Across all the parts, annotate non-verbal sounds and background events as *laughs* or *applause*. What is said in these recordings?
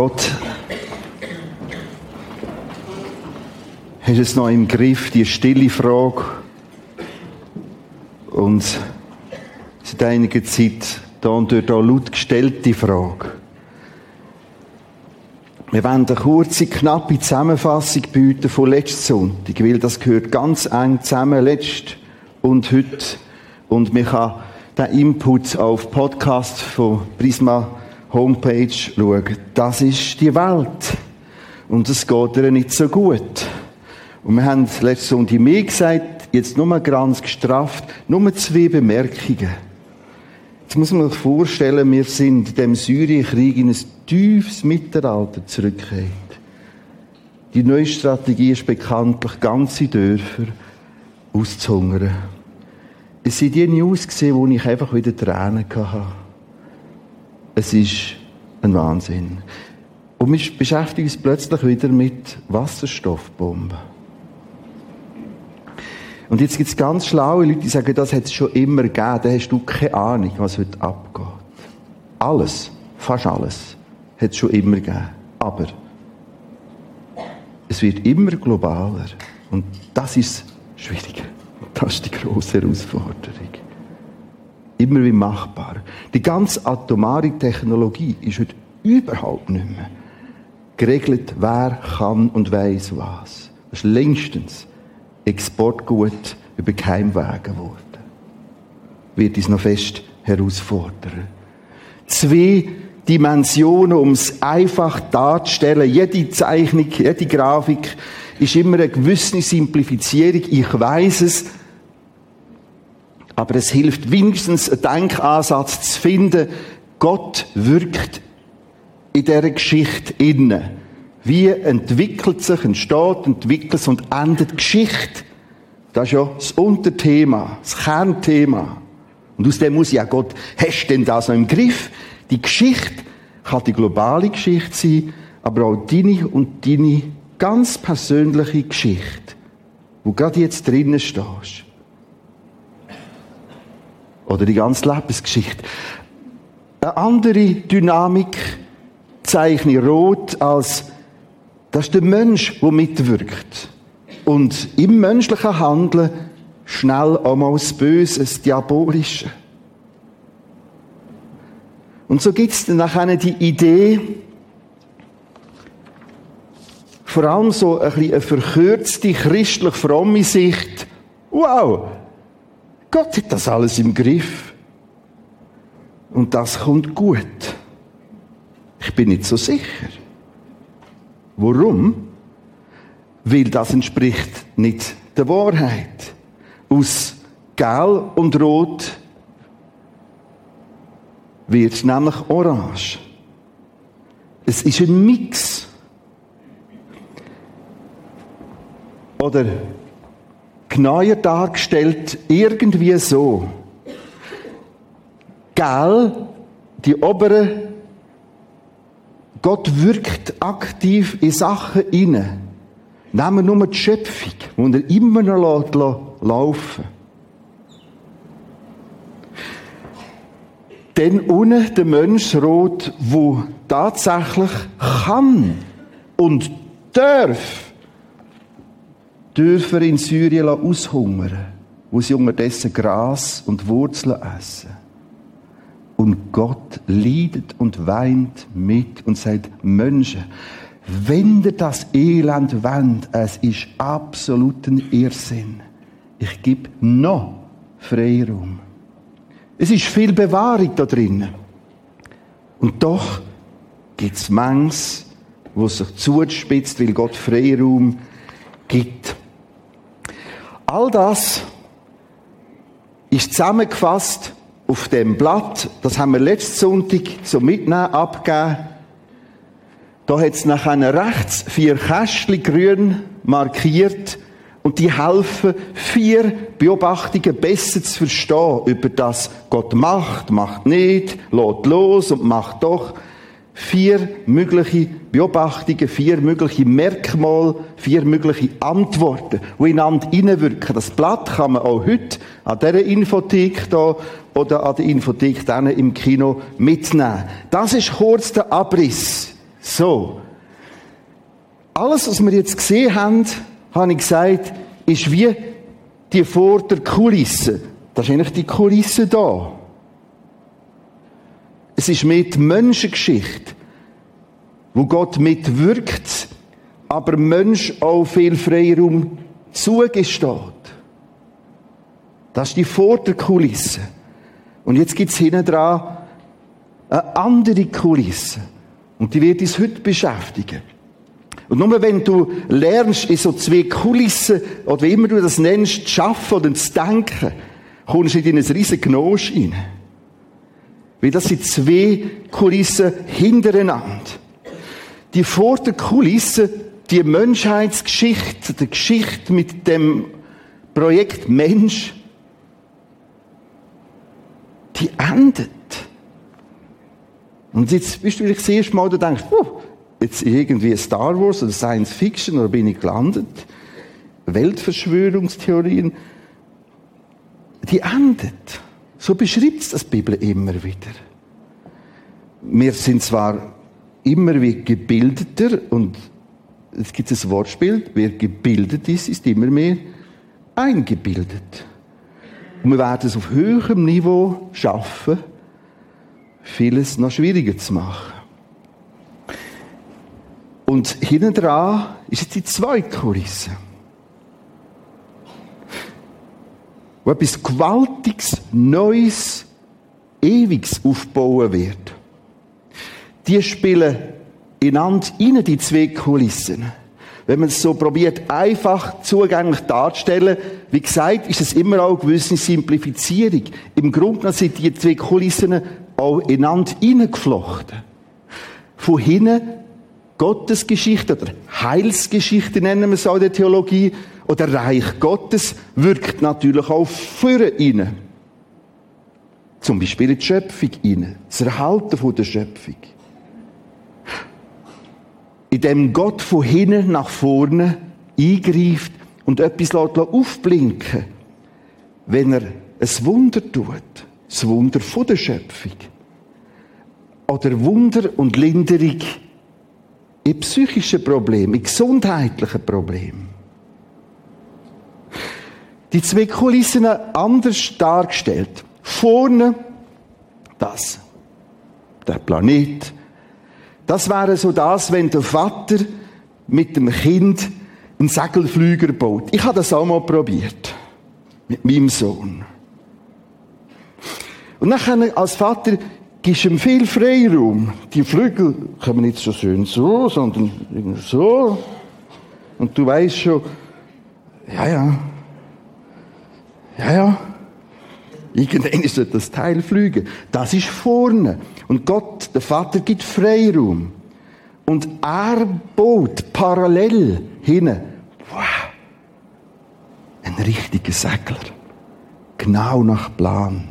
Gott, hast es noch im Griff, die stille Frage? Und seit einiger Zeit da und dort auch laut gestellte Frage. Wir wollen eine kurze, knappe Zusammenfassung bieten von letzten Sonntag, weil das gehört ganz eng zusammen, letzt und heute. Und man kann den Input auf Podcast von Prisma Homepage schauen. Das ist die Welt. Und es geht ihr nicht so gut. Und wir haben letzte Sonntag mehr gesagt, jetzt nur ganz gestrafft, nur zwei Bemerkungen. Jetzt muss man sich vorstellen, wir sind in dem Syrienkrieg in ein tiefes Mittelalter zurückgekehrt. Die neue Strategie ist bekanntlich, ganze Dörfer auszuhungern. Es sind die News gesehen, wo ich einfach wieder Tränen hatte. Es ist ein Wahnsinn. Und wir beschäftigen uns plötzlich wieder mit Wasserstoffbomben. Und jetzt gibt es ganz schlaue Leute, die sagen, das hat es schon immer gegeben, da hast du keine Ahnung, was heute abgeht. Alles, fast alles, hat es schon immer gegeben. Aber es wird immer globaler. Und das ist schwieriger. Das ist die große Herausforderung. Immer wie machbar. Die ganze atomare Technologie ist heute überhaupt nicht mehr geregelt, wer kann und weiß was. Das ist längstens Exportgut über Keimwege geworden. Wird uns noch fest herausfordern. Zwei Dimensionen, um es einfach darzustellen. Jede Zeichnung, jede Grafik ist immer eine gewisse Simplifizierung. Ich weiß es. Aber es hilft wenigstens, einen Denkansatz zu finden. Gott wirkt in dieser Geschichte innen. Wie entwickelt sich, entsteht, entwickelt sich und endet Geschichte? Das ist ja das Unterthema, das Kernthema. Und aus dem muss ja Gott, hast du denn das noch im Griff? Die Geschichte kann die globale Geschichte sein, aber auch deine und deine ganz persönliche Geschichte, wo gerade jetzt drinnen stehst. Oder die ganze Lebensgeschichte. Eine andere Dynamik zeichne ich rot als das ist der Mensch, der mitwirkt. Und im menschlichen Handeln schnell einmal das Böse, das Diabolische. Und so gibt es dann nachher die Idee, vor allem so ein bisschen eine verkürzte, christlich fromme Sicht. Wow! Gott hat das alles im Griff. Und das kommt gut. Ich bin nicht so sicher. Warum? Weil das entspricht nicht der Wahrheit. Aus Gel und Rot wird nämlich orange. Es ist ein Mix. Oder genauer dargestellt, irgendwie so. Gel, die obere Gott wirkt aktiv in Sachen inne. Nehmen wir nur die Schöpfung, die er immer noch laufen Dann unten der Mensch rot, wo tatsächlich kann und darf, dürfen in Syrien aushungern, wo sie unterdessen Gras und Wurzeln essen. Und Gott leidet und weint mit und sagt, Menschen, wenn ihr das Elend wendet, es ist absoluten Irrsinn. Ich gebe noch Freiraum. Es ist viel Bewahrung da drinnen. Und doch gibt es manches, wo sich zuspitzt, weil Gott Freiraum gibt. All das ist zusammengefasst auf dem Blatt, das haben wir letzten Sonntag so mitnehmen abgegeben. Da hat es nachher rechts vier Kästchen grün markiert und die helfen, vier Beobachtungen besser zu verstehen über das Gott macht, macht nicht, lädt los und macht doch vier mögliche Beobachtungen, vier mögliche Merkmale, vier mögliche Antworten, die ineinander hineinwirken. Das Blatt kann man auch heute an dieser Infothek da oder an der Infothek dann im Kino mitnehmen. Das ist kurz der Abriss So. Alles, was wir jetzt gesehen haben, habe ich gesagt, ist wie die vor der Kulisse. Das ist eigentlich die Kulisse da. Es ist mit Menschengeschichte, wo Gott mitwirkt, aber Mensch auch viel Freiraum zugesteht. Das ist die Vorderkulisse. Und jetzt gibt es hinten dran eine andere Kulisse. Und die wird uns heute beschäftigen. Und nur wenn du lernst, in so zwei Kulissen, oder wie immer du das nennst, zu schaffen oder zu denken, kommst du in ein riesen Gnosch rein. Weil das sind zwei Kulissen hintereinander. Die vor der Kulisse, die Menschheitsgeschichte, die Geschichte mit dem Projekt Mensch, die endet. Und jetzt bist du vielleicht das erste Mal, du denkst, oh, jetzt irgendwie Star Wars oder Science Fiction oder bin ich gelandet? Weltverschwörungstheorien. Die endet. So beschreibt es das Bibel immer wieder. Wir sind zwar immer wie gebildeter und es gibt ein Wortspiel, wer gebildet ist, ist immer mehr eingebildet. Und wir werden es auf höherem Niveau schaffen, vieles noch schwieriger zu machen. Und hinten dran ist jetzt die zweite Kulisse. Wo etwas Gewaltiges, Neues, Ewiges aufbauen wird. Die spielen ineinander rein, die zwei Kulissen. Wenn man es so probiert, einfach zugänglich darzustellen, wie gesagt, ist es immer auch eine gewisse Simplifizierung. Im Grunde sind die zwei Kulissen auch ineinander hineingeflochten. Von hinten Gottesgeschichte oder Heilsgeschichte nennen wir es auch in der Theologie oder Reich Gottes wirkt natürlich auch für ihn. Zum Beispiel in die Schöpfung rein. Das Erhalten der Schöpfung. In dem Gott von hinten nach vorne eingreift und etwas aufblinken wenn er ein Wunder tut. Das Wunder von der Schöpfung. Oder Wunder und Linderung in psychischen Problemen, in gesundheitlichen Problemen. Die zwei Kulissen anders dargestellt. Vorne das, der Planet. Das wäre so das, wenn der Vater mit dem Kind einen Segelflüger baut. Ich habe das auch mal probiert. Mit meinem Sohn. Und dann als Vater gibst ihm viel Freiraum. Die Flügel kommen nicht so schön so, sondern so. Und du weißt schon, ja, ja, ja, ja, irgendwann wird das Teil fliegen. Das ist vorne. Und Gott, der Vater, gibt Freiraum. Und er baut parallel hin. Wow. Ein richtiger Segler. Genau nach Plan.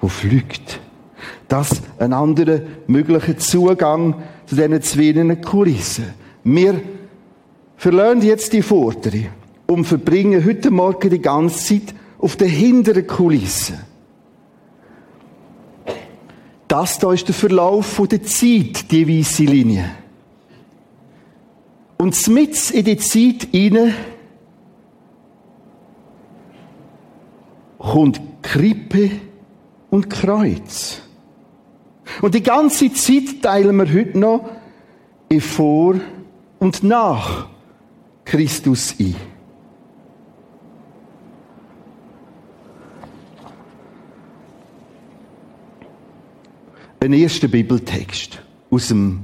Wo fliegt das ein anderer möglicher Zugang zu diesen zwei Kulissen. Wir verlernen jetzt die Vordere und verbringen heute Morgen die ganze Zeit auf der hinteren Kulisse. Das da ist der Verlauf der Zeit, die weiße Linie. Und mit in die Zeit hinein kommt Krippe und Kreuz. Und die ganze Zeit teilen wir heute noch in vor und nach Christus ein. Ein erster Bibeltext aus dem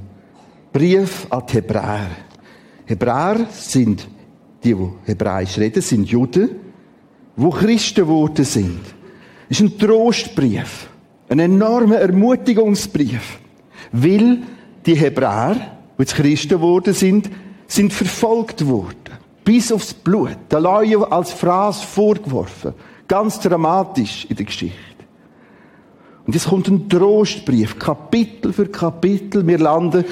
Brief an die Hebräer. Hebräer sind, die, die Hebräisch reden, sind Juden, wo Christen geworden sind. Es ist ein Trostbrief. Ein enormer Ermutigungsbrief. Weil die Hebräer, die jetzt Christen geworden sind, sind verfolgt worden. Bis aufs Blut. Der Laie als Phrase vorgeworfen. Ganz dramatisch in der Geschichte. Und jetzt kommt ein Trostbrief, Kapitel für Kapitel. Wir landen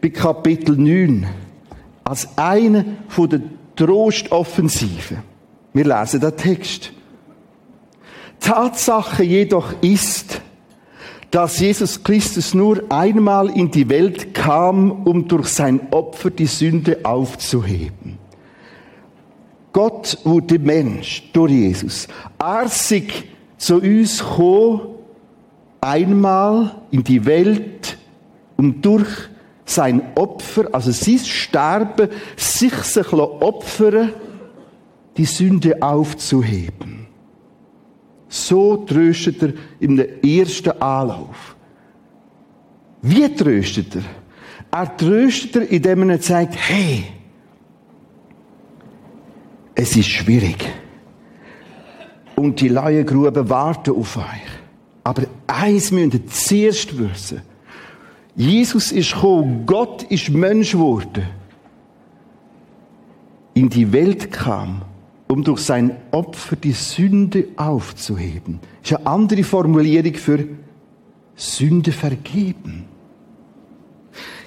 bei Kapitel 9. Als eine von der Trostoffensiven. Wir lesen den Text. Tatsache jedoch ist, dass Jesus Christus nur einmal in die Welt kam, um durch sein Opfer die Sünde aufzuheben. Gott wurde Mensch durch Jesus. Sich zu uns gekommen, einmal in die Welt, um durch sein Opfer, also sein Sterben, sich sich opfern, die Sünde aufzuheben. So tröstet er im ersten Anlauf. Wie tröstet er? Er tröstet er, indem er sagt, hey, es ist schwierig. Und die Laiengruben warten auf euch. Aber eins müsst ihr zuerst wissen. Jesus ist gekommen, Gott ist Mensch geworden. In die Welt kam, um durch sein Opfer die Sünde aufzuheben. Das ist eine andere Formulierung für Sünde vergeben.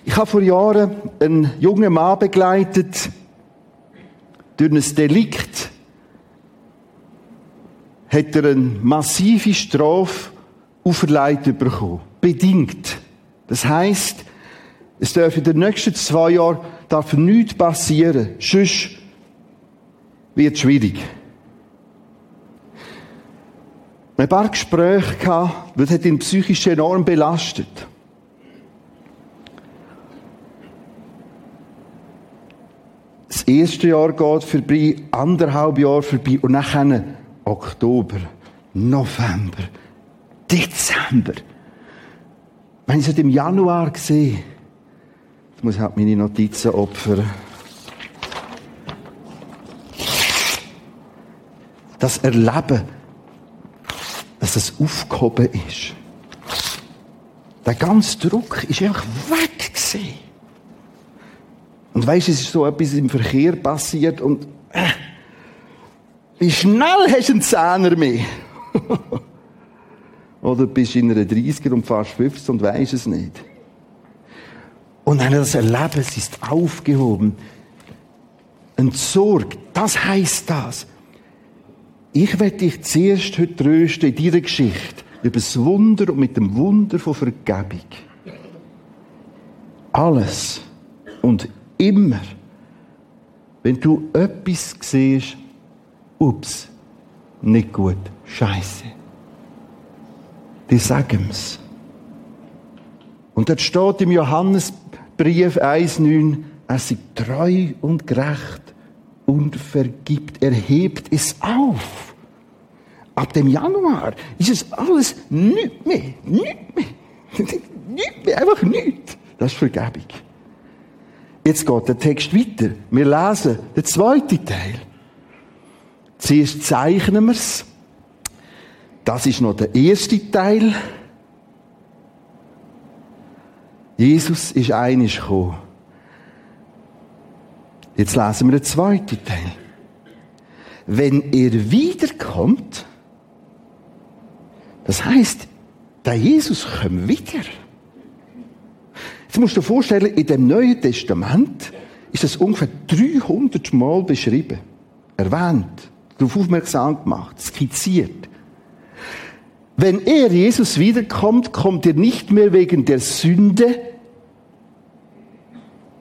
Ich habe vor Jahren einen jungen Mann begleitet, durch ein Delikt hat er eine massive Strafe auferlegt bekommen. Bedingt. Das heisst, es darf in den nächsten zwei Jahren darf nichts passieren. Sonst wird es schwierig. Ein paar Gespräche gehabt, das hat ihn psychisch enorm belastet. Das erste Jahr geht vorbei, anderthalb Jahre vorbei und dann Oktober, November, Dezember. Wenn ich es im Januar sehe, jetzt muss ich halt meine Notizen opfern. Das Erleben, dass es aufgehoben ist. Der ganze Druck ist einfach weg gewesen. Und weißt, es ist so etwas im Verkehr passiert und äh, wie schnell hast du einen Zehner mehr? *laughs* Oder bist in einer 30er und fast 50 und weisst es nicht. Und dann das Erleben, es ist aufgehoben. Entsorgt, das heißt das. Ich werde dich zuerst heute trösten in dieser Geschichte über das Wunder und mit dem Wunder von Vergebung. Alles und immer, wenn du etwas siehst, ups, nicht gut, scheiße die sagen es. Und dort steht im Johannesbrief 1,9, er sei treu und gerecht und vergibt. Er hebt es auf. Ab dem Januar ist es alles nichts mehr. Nichts mehr. *laughs* nichts mehr. Einfach nichts. Das ist Vergebung. Jetzt geht der Text weiter. Wir lesen den zweiten Teil. Zuerst zeichnen wir es. Das ist noch der erste Teil. Jesus ist einig gekommen. Jetzt lesen wir den zweiten Teil. Wenn er wiederkommt, das heißt, der Jesus kommt wieder. Jetzt musst du dir vorstellen, in dem Neuen Testament ist das ungefähr 300 Mal beschrieben, erwähnt, darauf aufmerksam gemacht, skizziert. Wenn er, Jesus, wiederkommt, kommt er nicht mehr wegen der Sünde,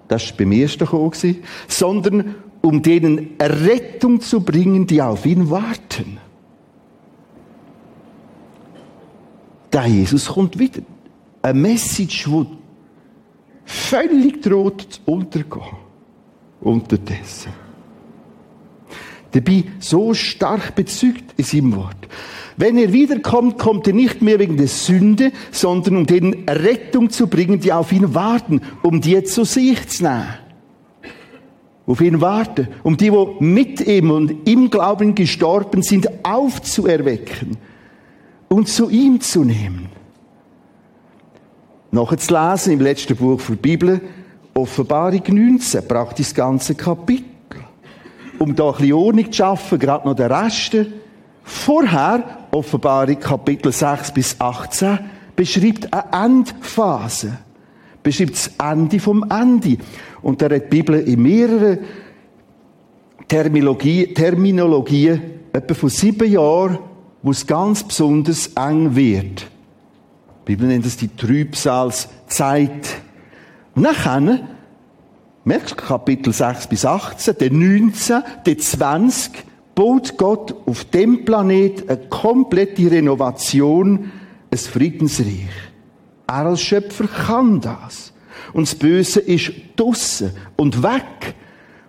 das war beim ersten gekommen, sondern um denen Errettung zu bringen, die auf ihn warten. Der Jesus kommt wieder. Eine Message, die völlig droht zu untergehen. Unterdessen. Dabei so stark bezügt in seinem Wort. Wenn er wiederkommt, kommt er nicht mehr wegen der Sünde, sondern um denen Rettung zu bringen, die auf ihn warten, um die zu sich zu nehmen. Auf ihn warten, um die, die mit ihm und im Glauben gestorben sind, aufzuerwecken und zu ihm zu nehmen. Nachher zu lesen im letzten Buch der Bibel, Offenbarung 19, praktisch das ganze Kapitel. Um da ein bisschen Ordnung zu schaffen, gerade noch der Rest, Vorher, Offenbarung Kapitel 6 bis 18, beschreibt eine Endphase. Beschreibt das Ende vom Ende. Und da hat die Bibel in mehreren Terminologie, Terminologien, etwa von sieben Jahren, wo es ganz besonders eng wird. Die Bibel nennt es die Trübsalzeit. Und dann, merkst du, Kapitel 6 bis 18, der 19, der 20, baut Gott auf dem Planet eine komplette Renovation, ein Friedensreich. Er als Schöpfer kann das. Und das Böse ist draussen und weg.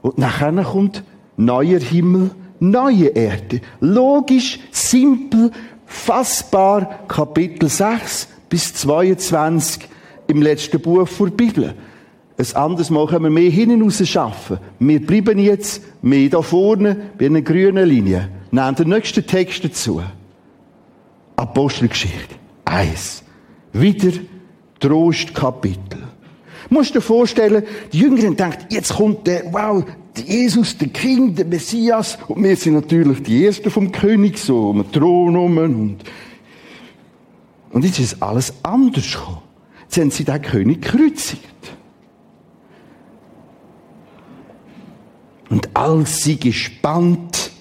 Und nachher kommt neuer Himmel, neue Erde. Logisch, simpel, fassbar, Kapitel 6 bis 22 im letzten Buch der Bibel. Ein anderes Mal können wir mehr hinten raus schaffen. Wir bleiben jetzt mehr da vorne bei einer grünen Linie. Nehmen den nächsten Text dazu. Apostelgeschichte. Eins. Wieder Trostkapitel. Du musst dir vorstellen, die Jüngeren denken, jetzt kommt der, wow, Jesus, der King, der Messias. Und wir sind natürlich die Ersten vom König, so um den Thron rum. Und, und jetzt ist alles anders gekommen. Jetzt haben sie den König gekreuzigt. Und als sie gespannt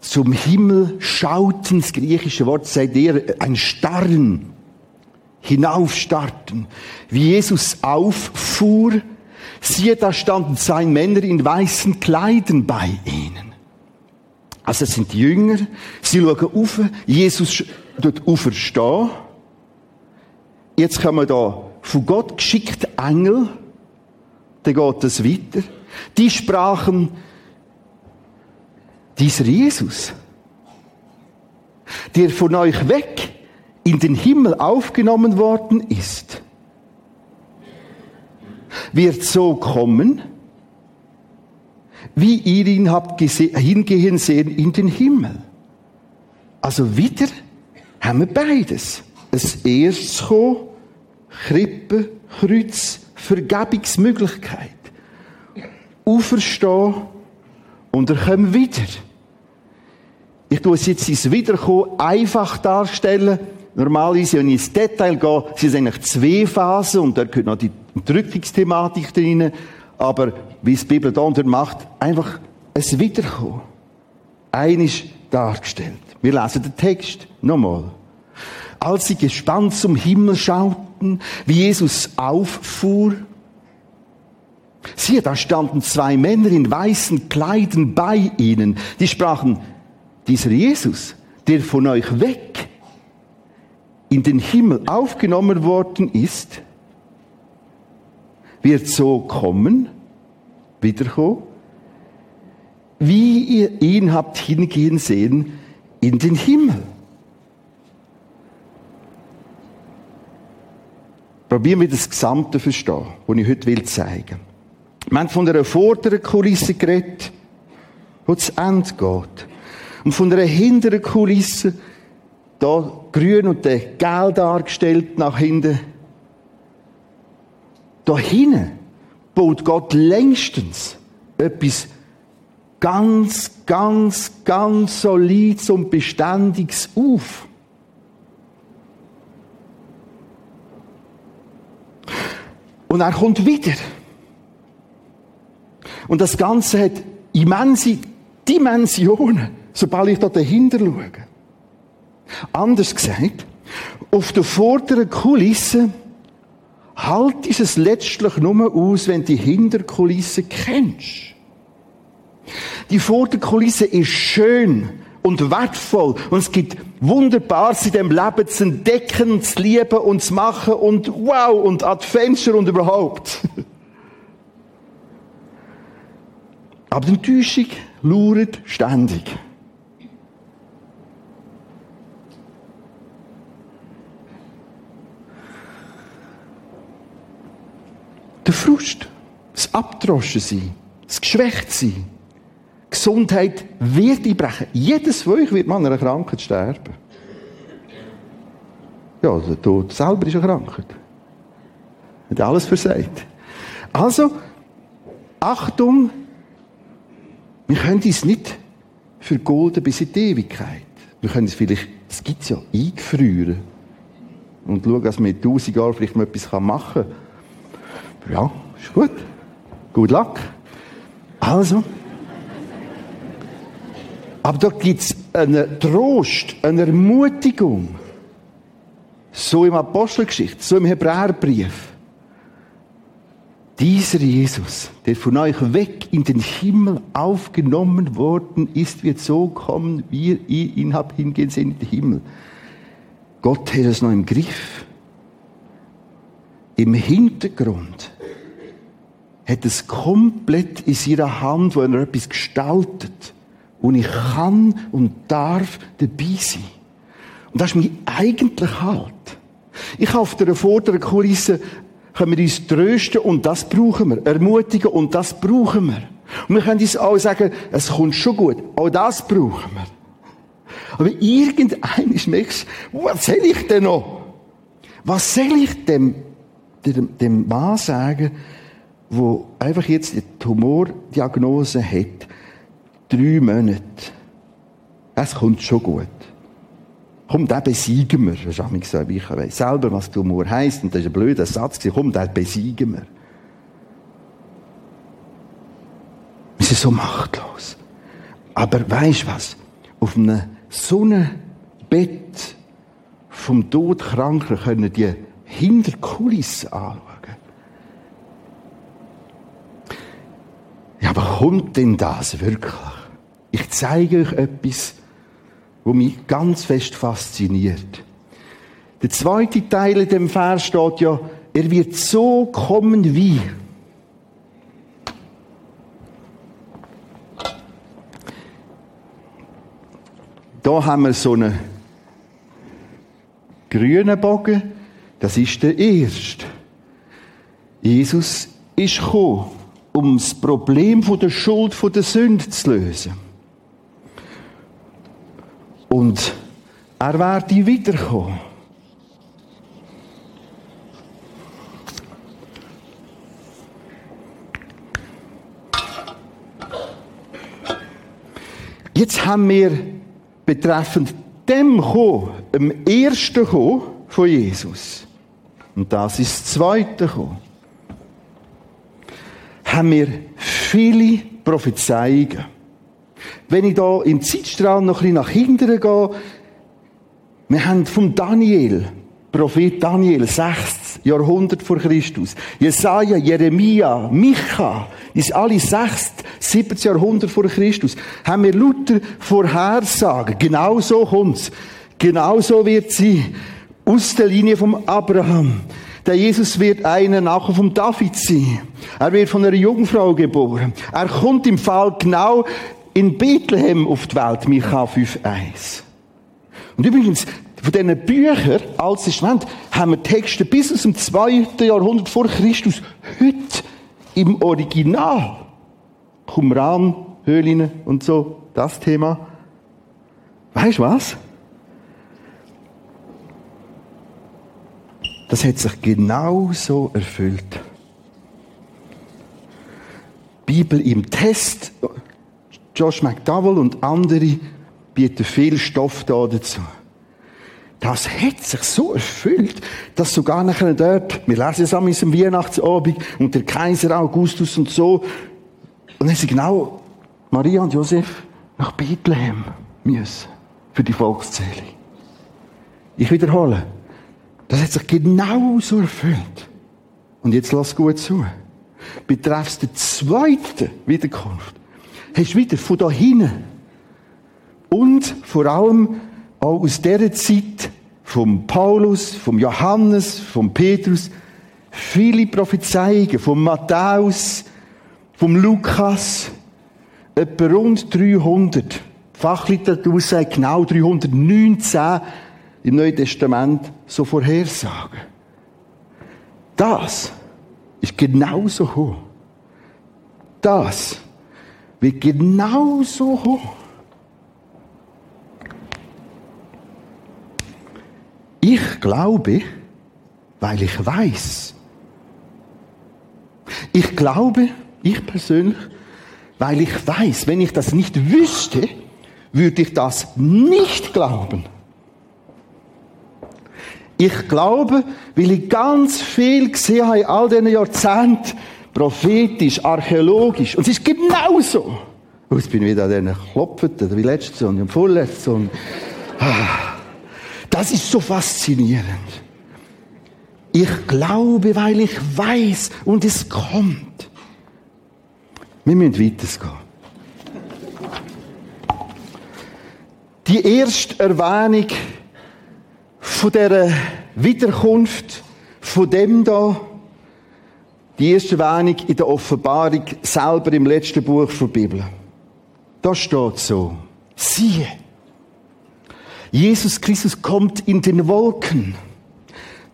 zum Himmel schauten, das griechische Wort sagt eher ein Starren, hinaufstarten, wie Jesus auffuhr, siehe, da standen zwei Männer in weißen Kleidern bei ihnen. Also es sind die Jünger, sie schauen auf, Jesus dort auferstehen. Jetzt kommen da von Gott geschickte Engel, dann geht es weiter. Die sprachen, dieser Jesus, der von euch weg in den Himmel aufgenommen worden ist, wird so kommen, wie ihr ihn habt hingehen sehen in den Himmel. Also wieder haben wir beides. Das erste kommen, Krippe, Kreuz, Vergebungsmöglichkeit. Auferstehen und er kommt wieder. Ich tue es jetzt ins Wiederkommen einfach darstellen. Normalerweise, wenn ich ins Detail gehe, sind es eigentlich zwei Phasen und da gehört noch die Drückungsthematik drin. Aber wie es die Bibel da macht, einfach ein Wiederkommen. Eines dargestellt. Wir lesen den Text nochmal. Als sie gespannt zum Himmel schauten, wie Jesus auffuhr, siehe, da standen zwei Männer in weißen Kleidern bei ihnen. Die sprachen, dieser Jesus, der von euch weg in den Himmel aufgenommen worden ist, wird so kommen, wiederkommen, wie ihr ihn habt hingehen sehen in den Himmel. Probieren wir das Gesamte verstehen, was ich heute will zeigen. Wir haben von einer vorderen Kulisse geredet, wo das Ende geht. Und von einer hinteren Kulisse, da grün und der gel dargestellt nach hinten. Da hinten baut Gott längstens etwas ganz, ganz, ganz solides und beständiges auf. Und er kommt wieder. Und das Ganze hat immense Dimensionen, sobald ich da dahinter schaue. Anders gesagt, auf der vorderen Kulisse halt ist es letztlich nur aus, wenn du die Hinterkulisse kennst. Die Vorderkulisse ist schön und wertvoll und es gibt Wunderbares in dem Leben zu entdecken, zu lieben und zu machen und wow und Adventure und überhaupt. *laughs* Aber die Enttäuschung lauert ständig. Der Frust, das Abdroschensein, das Geschwächtsein, Gesundheit wird einbrechen. Jedes von euch wird mal an einer Krankheit sterben. Ja, der Tod selber ist eine Krankheit. Hat alles versagt. Also, Achtung, wir können uns nicht vergolden bis in die Ewigkeit. Wir können es vielleicht, das gibt es ja, eingefrieren. Und schauen, dass wir in tausend Jahren vielleicht mal etwas machen kann. Ja, ist gut. Good luck. Also. Aber dort gibt es einen Trost, eine Ermutigung. So im Apostelgeschichte, so im Hebräerbrief. Dieser Jesus, der von euch weg in den Himmel aufgenommen worden ist, wird so kommen, wie ihr ihn habt hingehen sehen in den Himmel. Gott hat es noch im Griff. Im Hintergrund hat es komplett in seiner Hand, wo er etwas gestaltet. Und ich kann und darf dabei sein. Und das ist mein eigentlicher Halt. Ich habe auf der vorderen Kulisse können wir uns trösten und das brauchen wir. Ermutigen und das brauchen wir. Und wir können uns auch sagen, es kommt schon gut. Auch das brauchen wir. Aber irgendein merkst was soll ich denn noch? Was soll ich dem, dem, dem Mann sagen, wo einfach jetzt die Tumordiagnose hat? Drei Monate. Es kommt schon gut. Komm, den besiegen wir. Das ist so, ich weiß selber, was Tumor heisst, und das ist ein blöder Satz. Komm, den besiegen wir. Wir sind so machtlos. Aber weisst was? Auf einem so einem Bett vom Todkranken können die Hinterkulissen anschauen. Ja, aber kommt denn das wirklich? Ich zeige euch etwas, wo mich ganz fest fasziniert. Der zweite Teil in dem Vers steht ja, er wird so kommen wie. Da haben wir so einen grünen Bogen. Das ist der erste. Jesus ist gekommen, um das Problem der Schuld, der Sünde zu lösen. Und er werde wiederkommen. Jetzt haben wir betreffend dem Kommen, dem ersten Kommen von Jesus, und das ist das zweite Kommen, haben wir viele Prophezeiungen. Wenn ich da im Zeitstrahl noch ein bisschen nach hinten gehe, wir haben vom Daniel, Prophet Daniel, 6. Jahrhundert vor Christus. Jesaja, Jeremia, Micha, ist alle 6. 7. Jahrhundert vor Christus. Haben wir Luther Vorhersagen. Genau so kommt's. Genau so wird sie. Aus der Linie vom Abraham. Der Jesus wird einer nachher vom David sein. Er wird von einer Jungfrau geboren. Er kommt im Fall genau in Bethlehem auf die Welt, Micha 5,1. Und übrigens, von diesen Büchern, Altes Testament, haben wir Texte bis aus dem 2. Jahrhundert vor Christus heute im Original. Qumran, Höhlen und so, das Thema. Weißt du was? Das hat sich genau so erfüllt. Bibel im Test, Josh McDowell und andere bieten viel Stoff da dazu. Das hat sich so erfüllt, dass sogar nachher dort, wir lesen es am Weihnachtsabend, und der Kaiser Augustus und so, und dann sind genau Maria und Josef nach Bethlehem müssen für die Volkszählung. Ich wiederhole, das hat sich genau so erfüllt. Und jetzt lass gut zu. Betreffs der zweiten Wiederkunft hast wieder von da hinten und vor allem auch aus dieser Zeit vom Paulus, vom Johannes, vom Petrus viele Prophezeiungen, vom Matthäus, vom Lukas, etwa rund 300. Fachliteratur sagt genau 319 im Neuen Testament so Vorhersagen. Das ist genauso hoch. Das wird genauso hoch. Ich glaube, weil ich weiß. Ich glaube, ich persönlich, weil ich weiß, wenn ich das nicht wüsste, würde ich das nicht glauben. Ich glaube, weil ich ganz viel gesehen habe in all diesen Jahrzehnten, prophetisch, archäologisch. Und es ist genauso. Und jetzt bin ich wieder an diesen Klopfen, wie letztes und vorletztes und, ah, das ist so faszinierend. Ich glaube, weil ich weiß und es kommt. Wir müssen weitergehen. Die erste Erwähnung von der Wiederkunft von dem da, die erste Erwähnung in der Offenbarung selber im letzten Buch der Bibel. Da steht so, siehe, Jesus Christus kommt in den Wolken.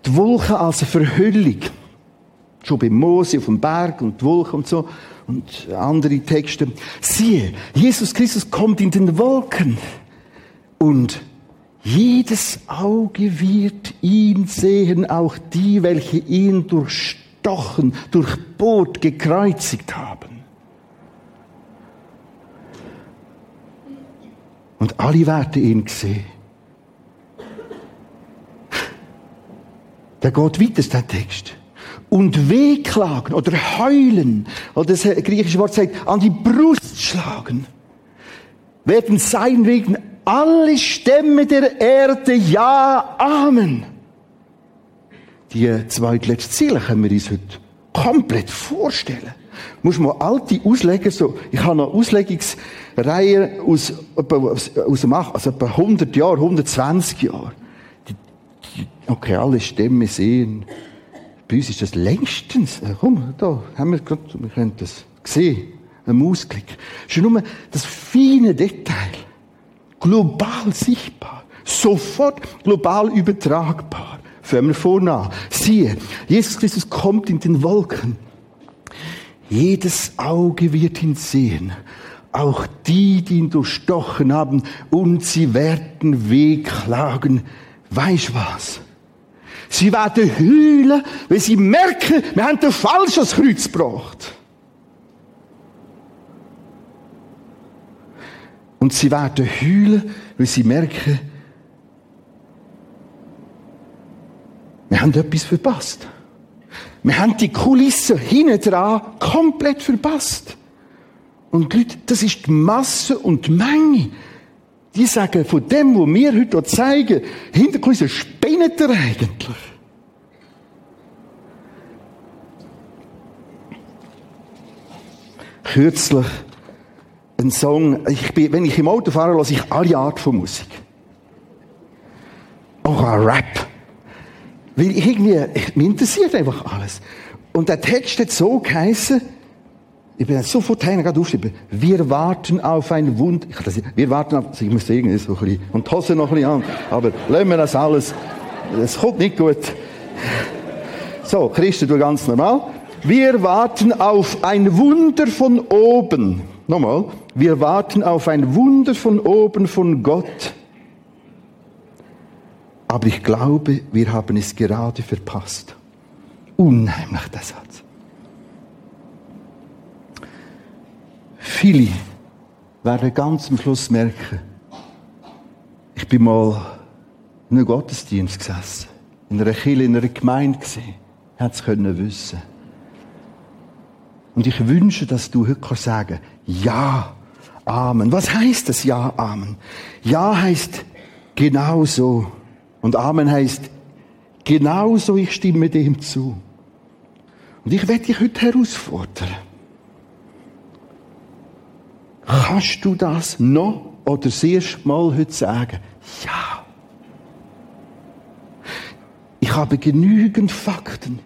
Die Wolken als eine Verhüllung. Schon bei Mose auf dem Berg und die Wolken und so und andere Texte. Siehe, Jesus Christus kommt in den Wolken und jedes Auge wird ihn sehen, auch die, welche ihn durchstochen, durchbohrt, gekreuzigt haben. Und alle werden ihn sehen. Der geht weiter, der Text. Und wehklagen oder heulen, oder das griechische Wort sagt, an die Brust schlagen, werden sein wegen alle Stämme der Erde, ja, Amen. Die zweitletzte Ziele können wir uns heute komplett vorstellen. Muss man alte Ausleger so, ich habe noch Auslegungsreihen aus, aus, aus dem, also etwa 100 Jahren, 120 Jahren. Okay, alle Stämme sehen. Bei uns ist das längstens, äh, komm, da haben wir gerade, wir können das sehen, ein Mausklick. Schon nur das feine Detail global sichtbar, sofort global übertragbar. Fangen wir vorne Siehe, Jesus Christus kommt in den Wolken. Jedes Auge wird ihn sehen. Auch die, die ihn durchstochen haben, und sie werden wehklagen. Weißt was? Sie werden heulen, weil sie merken, wir haben ein falsches Kreuz gebracht. Und sie werden heulen, weil sie merken, wir haben etwas verpasst. Wir haben die Kulisse hinten dran komplett verpasst. Und Leute, das ist die Masse und die Menge. Die sagen, von dem, was wir heute zeigen, hinter Kulissen spinnet er eigentlich. Kürzlich ein Song, ich bin, wenn ich im Auto fahre, höre ich alle Art von Musik. Auch ein Rap. Weil irgendwie, mich interessiert einfach alles. Und der Text hat so geheißen, ich bin sofort heim, gerade aufschreiben. Wir warten auf ein Wunder. wir warten auf, ich muss irgendwie so ein bisschen, und die Hose noch ein bisschen an. Aber lassen wir das alles. Es kommt nicht gut. So, Christen, du ganz normal. Wir warten auf ein Wunder von oben. Nochmal, wir warten auf ein Wunder von oben von Gott. Aber ich glaube, wir haben es gerade verpasst. Unheimlich der Satz. Viele werden ganz am Schluss merken, ich bin mal in einem Gottesdienst gesessen, in einer Kirche, in einer Gemeinde gesehen, hätte es können wissen. Und ich wünsche, dass du heute sagen kannst, ja, Amen. Was heißt das Ja, Amen? Ja heißt genau so. Und Amen heißt genau so, ich stimme dem zu. Und ich werde dich heute herausfordern. Kannst du das noch oder das erste Mal heute sagen? Ja. Ich habe genügend Fakten,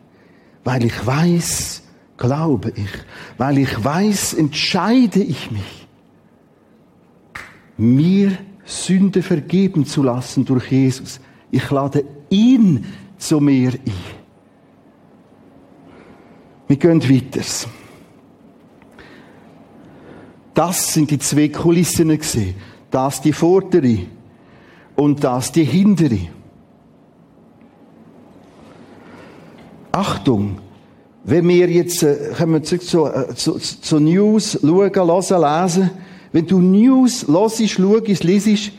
weil ich weiß, glaube ich. Weil ich weiß, entscheide ich mich, mir Sünde vergeben zu lassen durch Jesus. Ich lade ihn zu mir ein. Wir gehen weiter. Das sind die zwei Kulissen gesehen. Das die vordere und das die hintere. Achtung, wenn wir jetzt, äh, kommen wir zurück zu, äh, zu, zu News schauen, hören, lesen. Wenn du News hörst, schaust, lesest,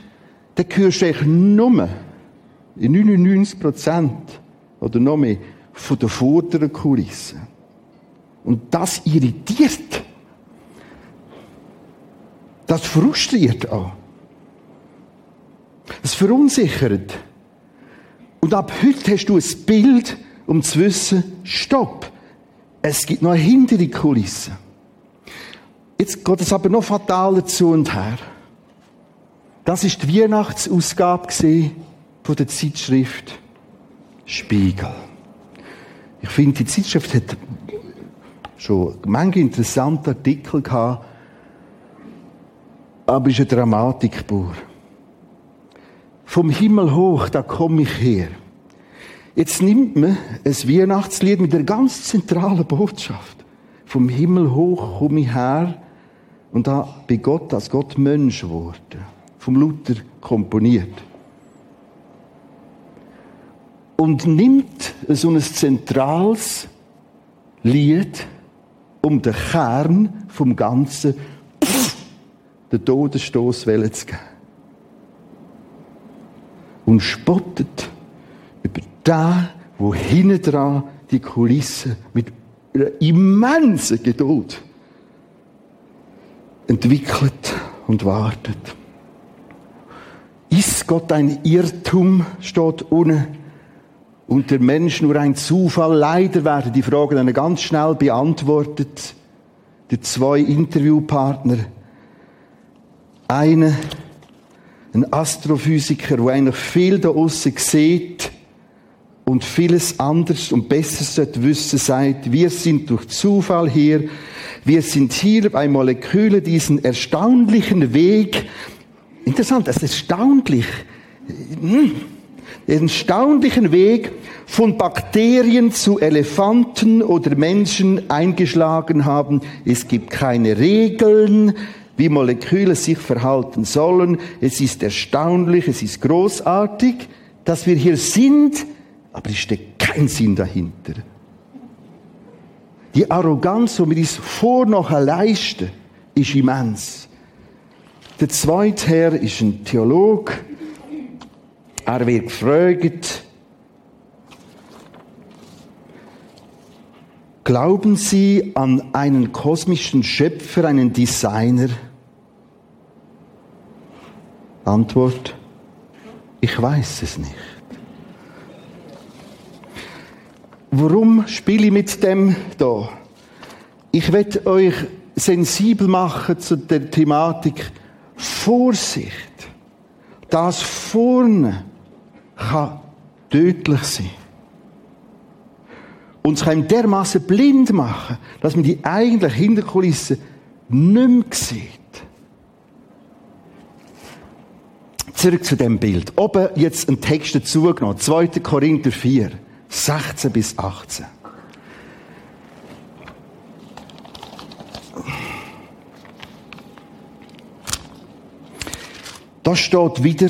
dann hörst du eigentlich nur in 99 Prozent oder noch mehr von der vorderen Kulisse. Und das irritiert. Das frustriert auch. Das verunsichert. Und ab heute hast du ein Bild, um zu wissen, stopp. Es gibt noch eine hintere Kulisse. Jetzt geht es aber noch fataler zu und her. Das ist die Weihnachtsausgabe von der Zeitschrift Spiegel. Ich finde, die Zeitschrift hat schon manche interessante Artikel gehabt, aber ist eine Dramatik pur. Vom Himmel hoch, da komme ich her. Jetzt nimmt man ein Weihnachtslied mit einer ganz zentralen Botschaft. Vom Himmel hoch komme ich her und da bei Gott als Gott Mensch wurde. Vom Luther komponiert. Und nimmt so ein zentrales Lied, um den Kern vom Ganzen den Todesstoß zu geben. Und spottet über den, wo hinten dran die Kulisse mit einer immensen Geduld entwickelt und wartet. Ist Gott ein Irrtum, steht unten, und der Mensch nur ein Zufall? Leider werden die Fragen dann ganz schnell beantwortet. Die zwei Interviewpartner eine, ein Astrophysiker, der eigentlich viel da aussen sieht und vieles anders und besser sollte wissen, sagt, wir sind durch Zufall hier, wir sind hier bei Molekülen diesen erstaunlichen Weg, interessant, das ist erstaunlich, hm, erstaunlichen Weg von Bakterien zu Elefanten oder Menschen eingeschlagen haben. Es gibt keine Regeln, wie Moleküle sich verhalten sollen. Es ist erstaunlich, es ist großartig, dass wir hier sind, aber es steckt kein Sinn dahinter. Die Arroganz, die wir uns vor noch leisten, ist immens. Der zweite Herr ist ein Theolog. Er wird gefragt, Glauben Sie an einen kosmischen Schöpfer, einen Designer? Antwort, ich weiß es nicht. Warum spiele ich mit dem da? Ich werde euch sensibel machen zu der Thematik Vorsicht. Das vorne kann tödlich sein uns kann dermaßen blind machen, dass man die eigentliche Hinterkulisse nicht mehr sieht. Zurück zu dem Bild. Oben jetzt ein Text dazu genommen. 2. Korinther 4, 16 bis 18. Da steht wieder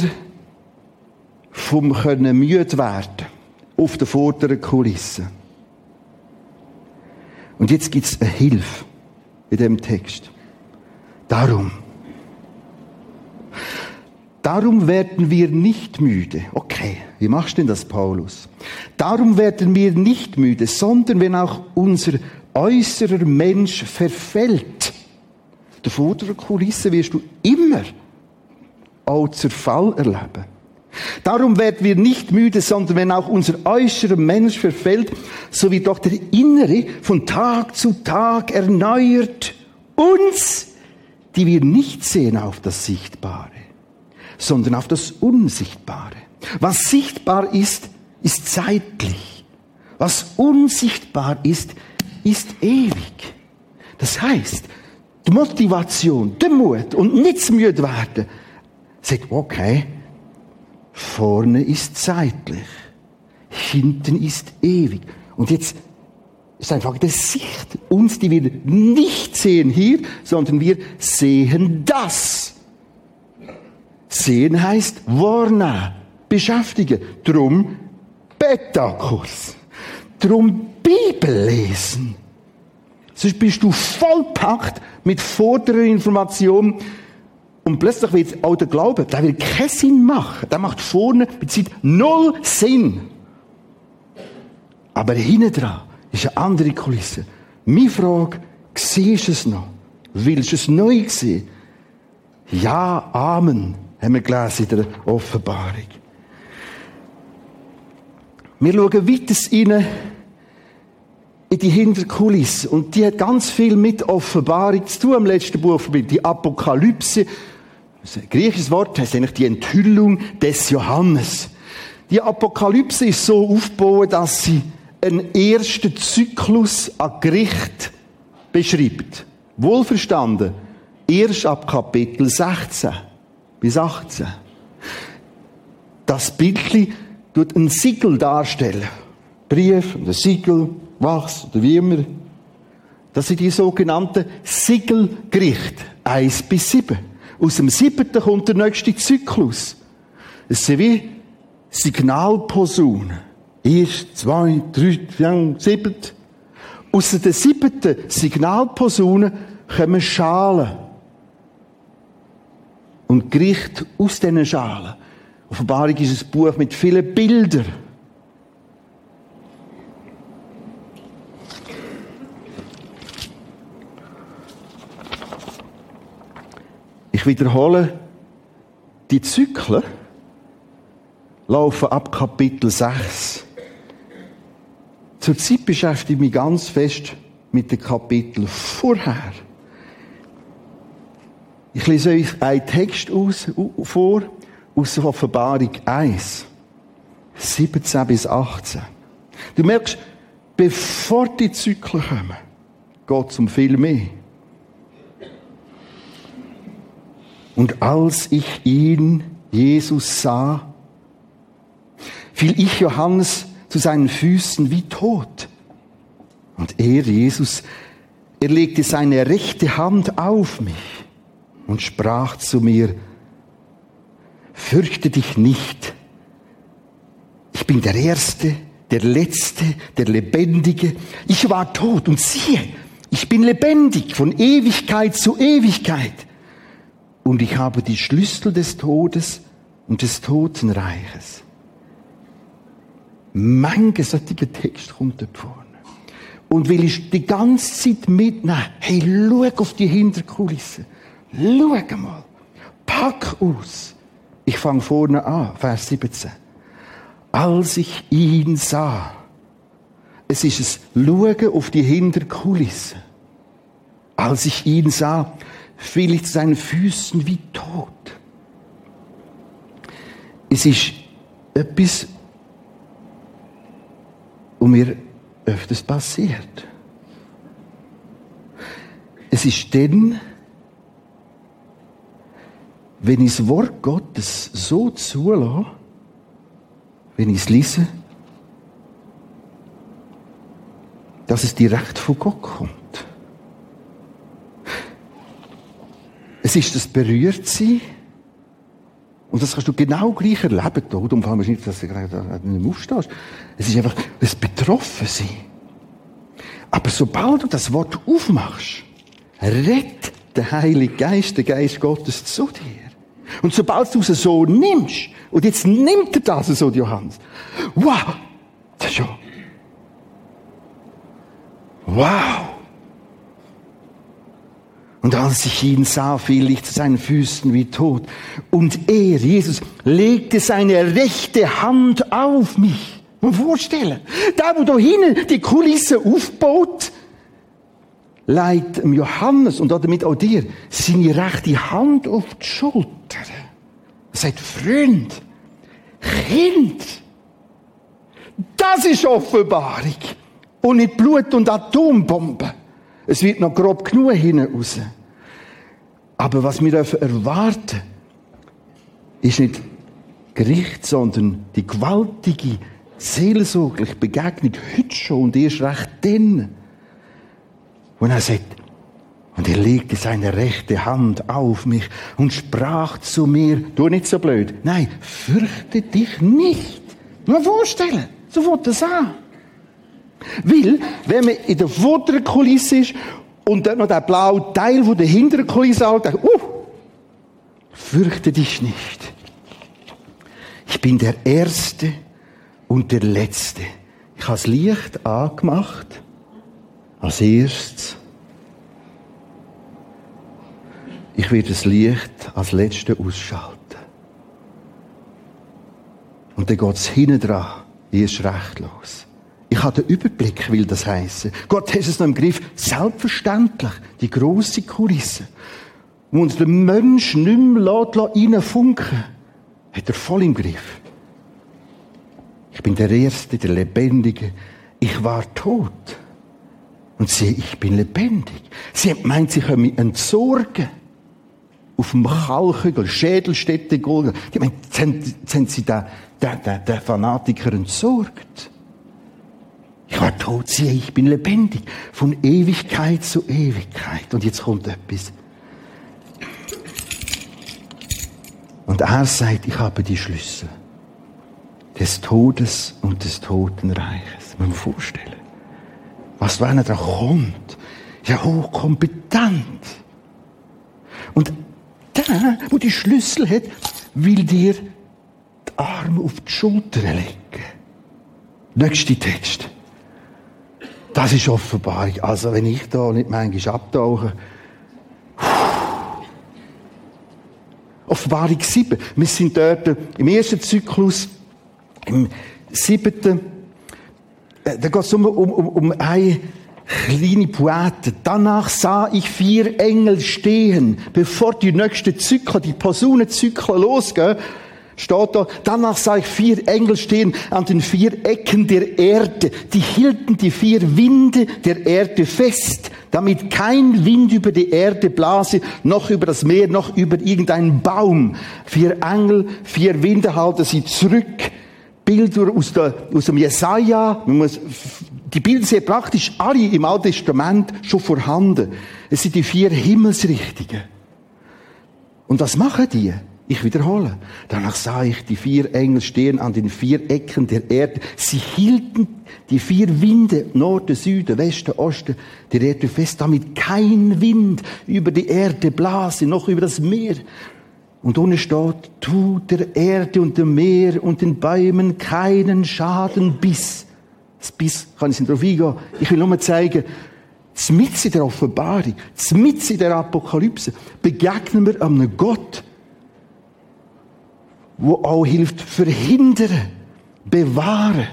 vom können müde werden auf der vorderen Kulisse. Und jetzt gibt es eine Hilfe in dem Text. Darum. Darum werden wir nicht müde. Okay, wie machst du denn das, Paulus? Darum werden wir nicht müde, sondern wenn auch unser äußerer Mensch verfällt. Der vorderen Kulisse wirst du immer auch Zerfall erleben. Darum werden wir nicht müde, sondern wenn auch unser äußerer Mensch verfällt, so wird doch der innere von Tag zu Tag erneuert uns, die wir nicht sehen auf das Sichtbare, sondern auf das Unsichtbare. Was sichtbar ist, ist zeitlich. Was unsichtbar ist, ist ewig. Das heißt, die Motivation, der Mut und nichts müde werden, sagt, okay, Vorne ist zeitlich. Hinten ist ewig. Und jetzt ist einfach der Sicht. Uns, die wir nicht sehen hier, sondern wir sehen das. Sehen heißt wahrnehmen, beschäftigen. Drum Beta-Kurs. Drum Bibel lesen. Sonst bist du vollpackt mit vorderer Information und plötzlich wird auch der Glaube, der will keinen Sinn machen. Der macht vorne Zeit null Sinn. Aber hinten dran ist eine andere Kulisse. Meine Frage, siehst du es noch? Willst du es neu sehen? Ja, Amen, haben wir gelesen in der Offenbarung. Wir schauen weiter in die Hinterkulisse. Und die hat ganz viel mit Offenbarung zu tun im letzten Buch, die Apokalypse. Ein griechisches Wort heißt eigentlich die Enthüllung des Johannes. Die Apokalypse ist so aufgebaut, dass sie einen ersten Zyklus an Gericht beschreibt. Wohlverstanden. Erst ab Kapitel 16 bis 18. Das Bildchen tut ein Siegel darstellen. Brief, ein Siegel, Wachs oder wie immer. Das sind die sogenannten Siegelgerichte. Eins bis sieben. Aus dem siebten kommt der nächste Zyklus. Es sind wie Signalposaunen. Erst, zwei, drei, vier, sieben. Aus der siebten Signalposaune kommen Schalen. Und Gericht aus diesen Schalen. Offenbarung ist ein Buch mit vielen Bildern. Ich wiederhole, die Zyklen laufen ab Kapitel 6. Zurzeit beschäftige ich mich ganz fest mit den Kapiteln vorher. Ich lese euch einen Text aus, vor aus der Offenbarung 1, 17 bis 18. Du merkst, bevor die Zyklen kommen, geht es um viel mehr. Und als ich ihn, Jesus, sah, fiel ich Johannes zu seinen Füßen wie tot. Und er, Jesus, er legte seine rechte Hand auf mich und sprach zu mir, fürchte dich nicht. Ich bin der Erste, der Letzte, der Lebendige. Ich war tot und siehe, ich bin lebendig von Ewigkeit zu Ewigkeit und ich habe die Schlüssel des Todes und des Totenreiches. Manche solche Text kommt dort vorne. Und will ich die ganze Zeit mitnehmen, hey, schau auf die Hinterkulisse. Schau mal. Pack aus. Ich fange vorne an, Vers 17. Als ich ihn sah, es ist es Schauen auf die Hinterkulisse. Als ich ihn sah, fiel ich zu seinen Füßen wie tot. Es ist etwas, was mir öfters passiert. Es ist dann, wenn ich das Wort Gottes so zulasse, wenn ich es lese, dass es direkt von Gott kommt. Es ist das Berührtsein. Und das kannst du genau gleich erleben. Darum fallen wir nicht, dass du nicht aufstehst. Es ist einfach das Betroffensein. Aber sobald du das Wort aufmachst, redet der Heilige Geist, der Geist Gottes zu dir. Und sobald du es so nimmst, und jetzt nimmt er das so, Johannes. Wow! Das ist schon. Wow! Und als ich ihn sah, fiel ich zu seinen Füßen wie tot. Und er, Jesus, legte seine rechte Hand auf mich. Mal vorstellen. Da, wo da hinten die Kulisse aufbaut, leitet Johannes und damit auch dir seine rechte Hand auf die Schulter. Er sagt, Freund, Kind, das ist Offenbarung. Und nicht Blut und Atombomben. Es wird noch grob genug hinten raus. Aber was wir erwarten, ist nicht Gericht, sondern die gewaltige, seelsorgliche Begegnung heute schon und erst recht dann. Und er sagt, und er legte seine rechte Hand auf mich und sprach zu mir, du nicht so blöd, nein, fürchte dich nicht. Nur vorstellen, so fängt das an. Weil, wenn man in der vorderen Kulisse ist und dann noch der blaue Teil von der hinteren Kulisse an, denkt, uh, fürchte dich nicht. Ich bin der Erste und der Letzte. Ich habe das Licht angemacht, als erstes. Ich werde das Licht als Letzte ausschalten. Und dann geht es hinten dran, ist rechtlos. Ich habe den Überblick, will das heißen. Gott hat es noch im Griff. Selbstverständlich. Die grosse Kulisse. Wo uns der Mensch nicht mehr reinfunken hat er voll im Griff. Ich bin der Erste, der Lebendige. Ich war tot. Und sie, ich bin lebendig. Sie meint, sie können mich entsorgen. Auf dem Kalkhügel, Schädelstätte, Golga. Die meint, jetzt haben, jetzt sie den, den, den, den Fanatiker entsorgt. Ich war tot, siehe, ich bin lebendig. Von Ewigkeit zu Ewigkeit. Und jetzt kommt etwas. Und er sagt, ich habe die Schlüssel des Todes und des Totenreiches. Man muss vorstellen. Was, wenn er da kommt? Ja, hochkompetent. Und der, wo die Schlüssel hat, will dir die Arme auf die Schulter legen. Nächster Text. Das ist Offenbarung. Also, wenn ich da nicht manchmal abtauche, Offenbarung 7. Wir sind dort im ersten Zyklus, im siebten, äh, da geht es um, um, um, eine kleine Poete. Danach sah ich vier Engel stehen, bevor die nächsten Zyklen, die Posaunenzyklen losgehen, steht da, danach sah ich vier Engel stehen an den vier Ecken der Erde. Die hielten die vier Winde der Erde fest, damit kein Wind über die Erde blase, noch über das Meer, noch über irgendeinen Baum. Vier Engel, vier Winde halten sie zurück. Bilder aus, der, aus dem Jesaja. Man muss, die Bilder sind praktisch alle im Alten Testament schon vorhanden. Es sind die vier Himmelsrichtungen. Und was machen die? Ich wiederhole. Danach sah ich die vier Engel stehen an den vier Ecken der Erde. Sie hielten die vier Winde, Norden, Süden, Westen, Osten, der Erde fest, damit kein Wind über die Erde blase, noch über das Meer. Und unten steht, tu der Erde und dem Meer und den Bäumen keinen Schaden bis. Das bis kann ich nicht drauf eingehen. Ich will nur mal zeigen, mit in der Offenbarung, mit in der Apokalypse, begegnen wir einem Gott, wo auch hilft, verhindern, bewahren.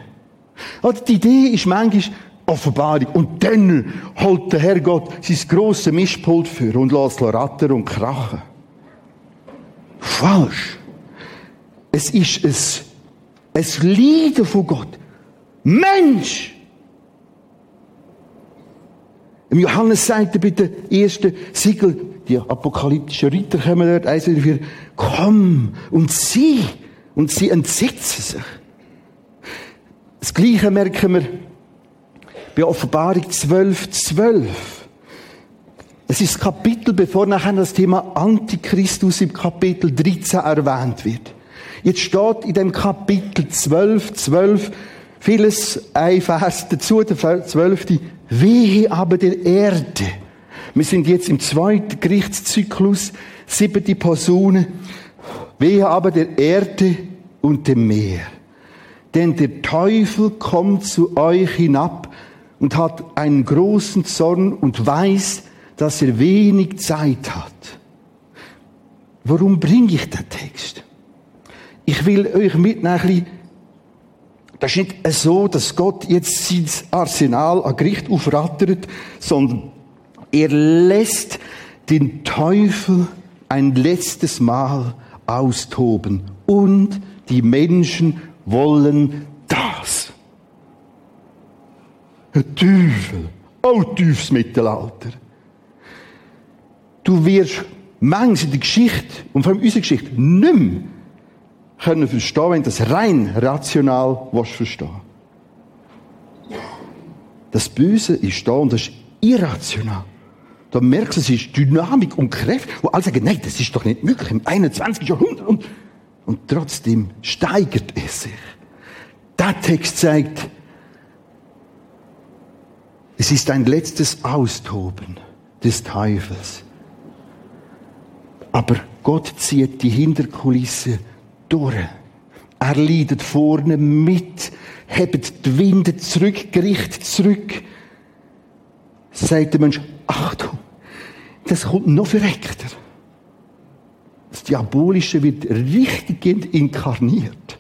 Oder die Idee ist manchmal Offenbarung. Und dann holt der Herrgott sein grosses Mischpult für und lässt rattern und krachen. Falsch. Es ist ein, ein Leiden von Gott. Mensch! Im Johannes sagt er bei der ersten Siegel, die apokalyptischen Ritter kommen dort, eins wieder vier, komm und sieh. Und sie entsetzen sich. Das Gleiche merken wir bei Offenbarung 12, 12. Es ist das Kapitel, bevor nachher das Thema Antichristus im Kapitel 13 erwähnt wird. Jetzt steht in dem Kapitel 12, 12 vieles, ein Vers dazu, der 12. Wehe aber der Erde. Wir sind jetzt im zweiten Gerichtszyklus, siebte Posaune. Wehe aber der Erde und dem Meer. Denn der Teufel kommt zu euch hinab und hat einen großen Zorn und weiß, dass er wenig Zeit hat. Warum bringe ich den Text? Ich will euch mitnehmen, das ist nicht so, dass Gott jetzt sein Arsenal an Gericht aufrattert, sondern er lässt den Teufel ein letztes Mal austoben und die Menschen wollen das. Ein Teufel, auch tiefes Mittelalter. Du wirst manchmal in der Geschichte, und vor allem unsere Geschichte, nicht mehr können verstehen, wenn du das rein rational willst verstehen. Das Böse ist da und das ist irrational. Da merkst du, es ist Dynamik und Kräfte, wo alle sagen, nein, das ist doch nicht möglich im 21. Jahrhundert. Und, und trotzdem steigert es sich. Der Text zeigt, es ist ein letztes Austoben des Teufels. Aber Gott zieht die Hinterkulisse durch. Er leidet vorne mit, hebt die Winde zurück, Gericht zurück. Sagt der Mensch, Achtung, das kommt noch verreckter. Diabolische wird richtig inkarniert,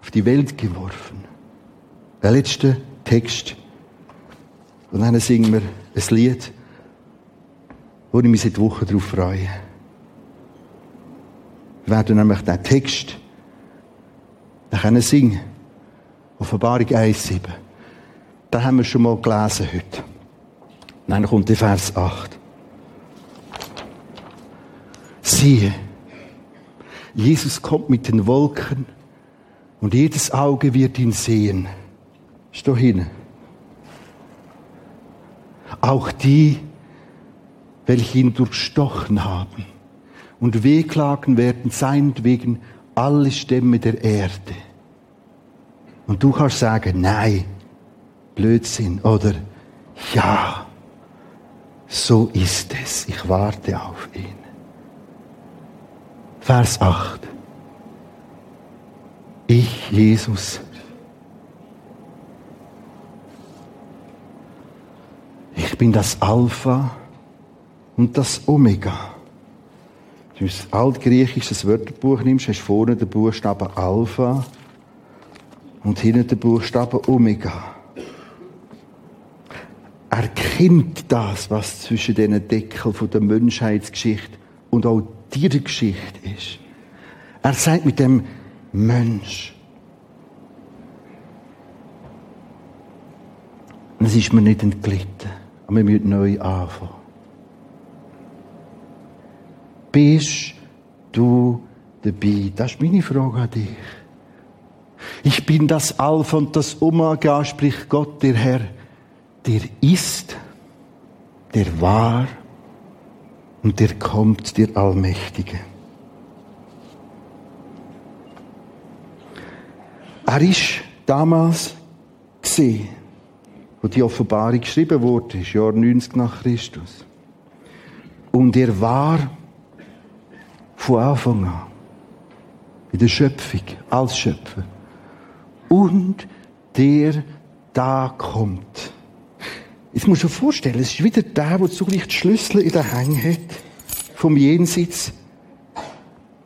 auf die Welt geworfen. Der letzte Text. Und dann singen wir ein Lied, wo ich mich seit Wochen darauf freue. Wir werden nämlich den Text dann singen. Offenbarung 1,7. Da haben wir schon mal gelesen heute. Dann kommt der Vers 8. Siehe, Jesus kommt mit den Wolken und jedes Auge wird ihn sehen. Da hin. Auch die, welche ihn durchstochen haben und wehklagen werden seinetwegen alle Stämme der Erde. Und du kannst sagen, nein, Blödsinn oder ja, so ist es, ich warte auf ihn. Vers 8. Ich, Jesus, ich bin das Alpha und das Omega. Wenn du ein altgriechisches Wörterbuch nimmst, hast du vorne den Buchstaben Alpha und hinten den Buchstaben Omega. Er kennt das, was zwischen diesen Deckeln von der Menschheitsgeschichte und auch deiner Geschichte ist. Er sagt mit dem Mensch. Und es ist mir nicht entglitten. Aber wir müssen neu anfangen. Bist du dabei? Das ist meine Frage an dich. Ich bin das Alpha und das Omega, spricht Gott, der Herr, der ist, der war und der kommt, der Allmächtige. Er ist damals gesehen, wo die Offenbarung geschrieben wurde, ist Jahr 90 nach Christus. Und er war von Anfang an in der Schöpfung, als Schöpfer. Und der da kommt. Jetzt musst du vorstellen, es ist wieder der, der zugleich die Schlüssel in der Hand hat, vom Jenseits.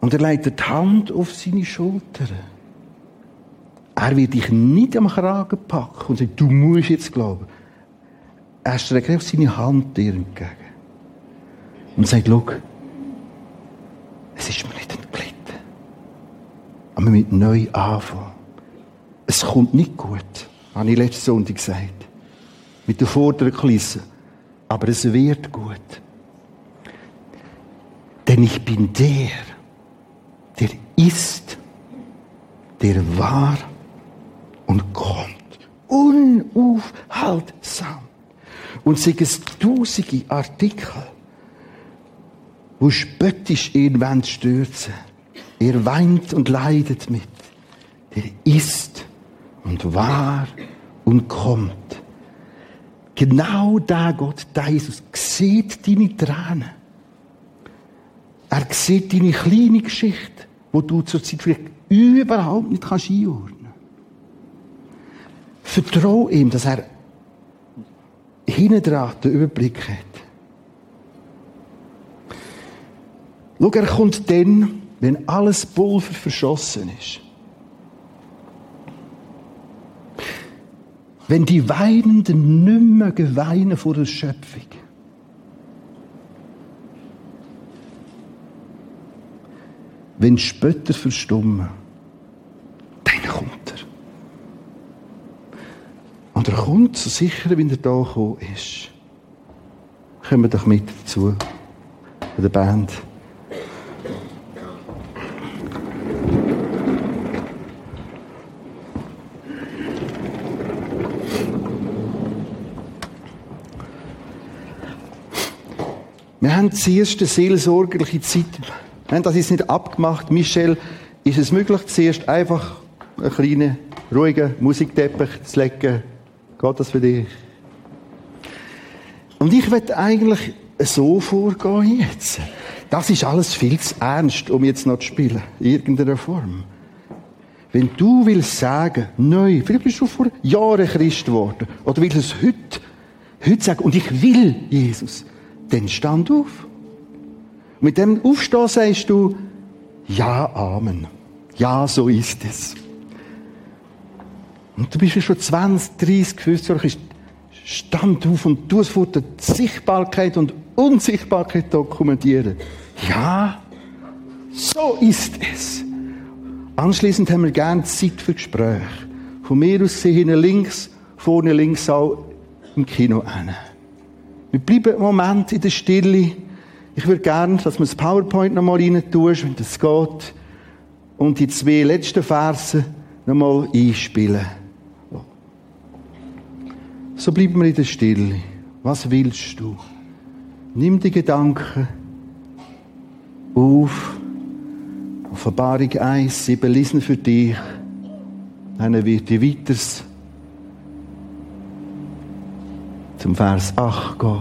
Und er legt die Hand auf seine Schulter. Er wird dich nicht am Kragen packen und sagt, du musst jetzt glauben. Er streckt auf seine Hand dir entgegen. Und sagt, schau, es ist mir nicht entglitten. Aber wir müssen neu anfangen. Es kommt nicht gut, habe ich letzte Sonntag gesagt mit der vorderen Kulisse. Aber es wird gut. Denn ich bin der, der ist, der war und kommt. Unaufhaltsam. Und sei es tausende Artikel, wo spöttisch ihn stürzen Er weint und leidet mit. Der ist und war und kommt. Genau der Gott, der Jesus, sieht deine Tränen. Er sieht deine kleine Geschichte, wo du zurzeit vielleicht überhaupt nicht kannst einordnen Vertrau ihm, dass er hinten den Überblick hat. Schau, er kommt dann, wenn alles Pulver verschossen ist. Wenn die Weinenden nimmer geweinen vor der Schöpfung. Wenn Spötter verstummen, dann kommt er. Und er kommt so sicher, wie er da gekommen ist. Kommen wir doch mit dazu, der Band. Haben zuerst eine seelsorgerliche Zeit. Das jetzt nicht abgemacht. Michel, ist es möglich, zuerst einfach einen kleinen, ruhigen Musikteppich zu legen? Geht das für dich? Und ich werde eigentlich so vorgehen jetzt. Das ist alles viel zu ernst, um jetzt noch zu spielen. In irgendeiner Form. Wenn du willst sagen, neu, vielleicht bist du vor Jahren Christ geworden, oder willst du es heute, heute sagen, und ich will Jesus, dann stand auf. Mit dem Aufstehen sagst du, Ja, Amen. Ja, so ist es. Und du bist ja schon 20, 30, 50 Jahre, stand auf und du vor der Sichtbarkeit und Unsichtbarkeit dokumentieren. Ja, so ist es. Anschließend haben wir gerne Zeit für Gespräche. Von mir aus gesehen links, vorne links auch im Kino hin. Wir bleiben einen Moment in der Stille. Ich würde gerne, dass wir das PowerPoint noch mal rein tust, wenn das geht. Und die zwei letzten Verse noch mal einspielen. So bleiben wir in der Stille. Was willst du? Nimm die Gedanken auf. Offenbarung 1, 7 lesen für dich. Dann wird ich weiter zum Vers 8 gehen.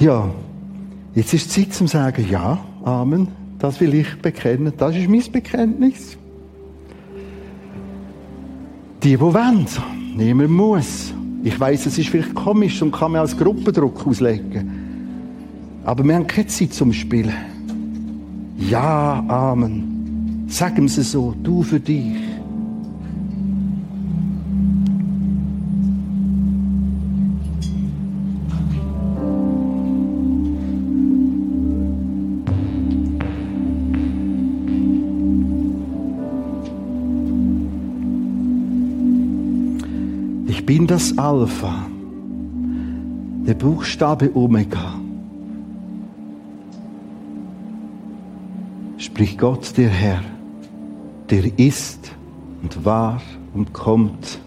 Ja, jetzt ist Zeit zum sagen, ja, Amen, das will ich bekennen, das ist mein Bekenntnis. Die, die wollen, niemand muss. Ich weiß, es ist vielleicht komisch und kann man als Gruppendruck auslegen. Aber wir haben keine zum Spielen. Ja, Amen. Sagen Sie so, du für dich. bin das Alpha, der Buchstabe Omega. Spricht Gott der Herr, der ist und war und kommt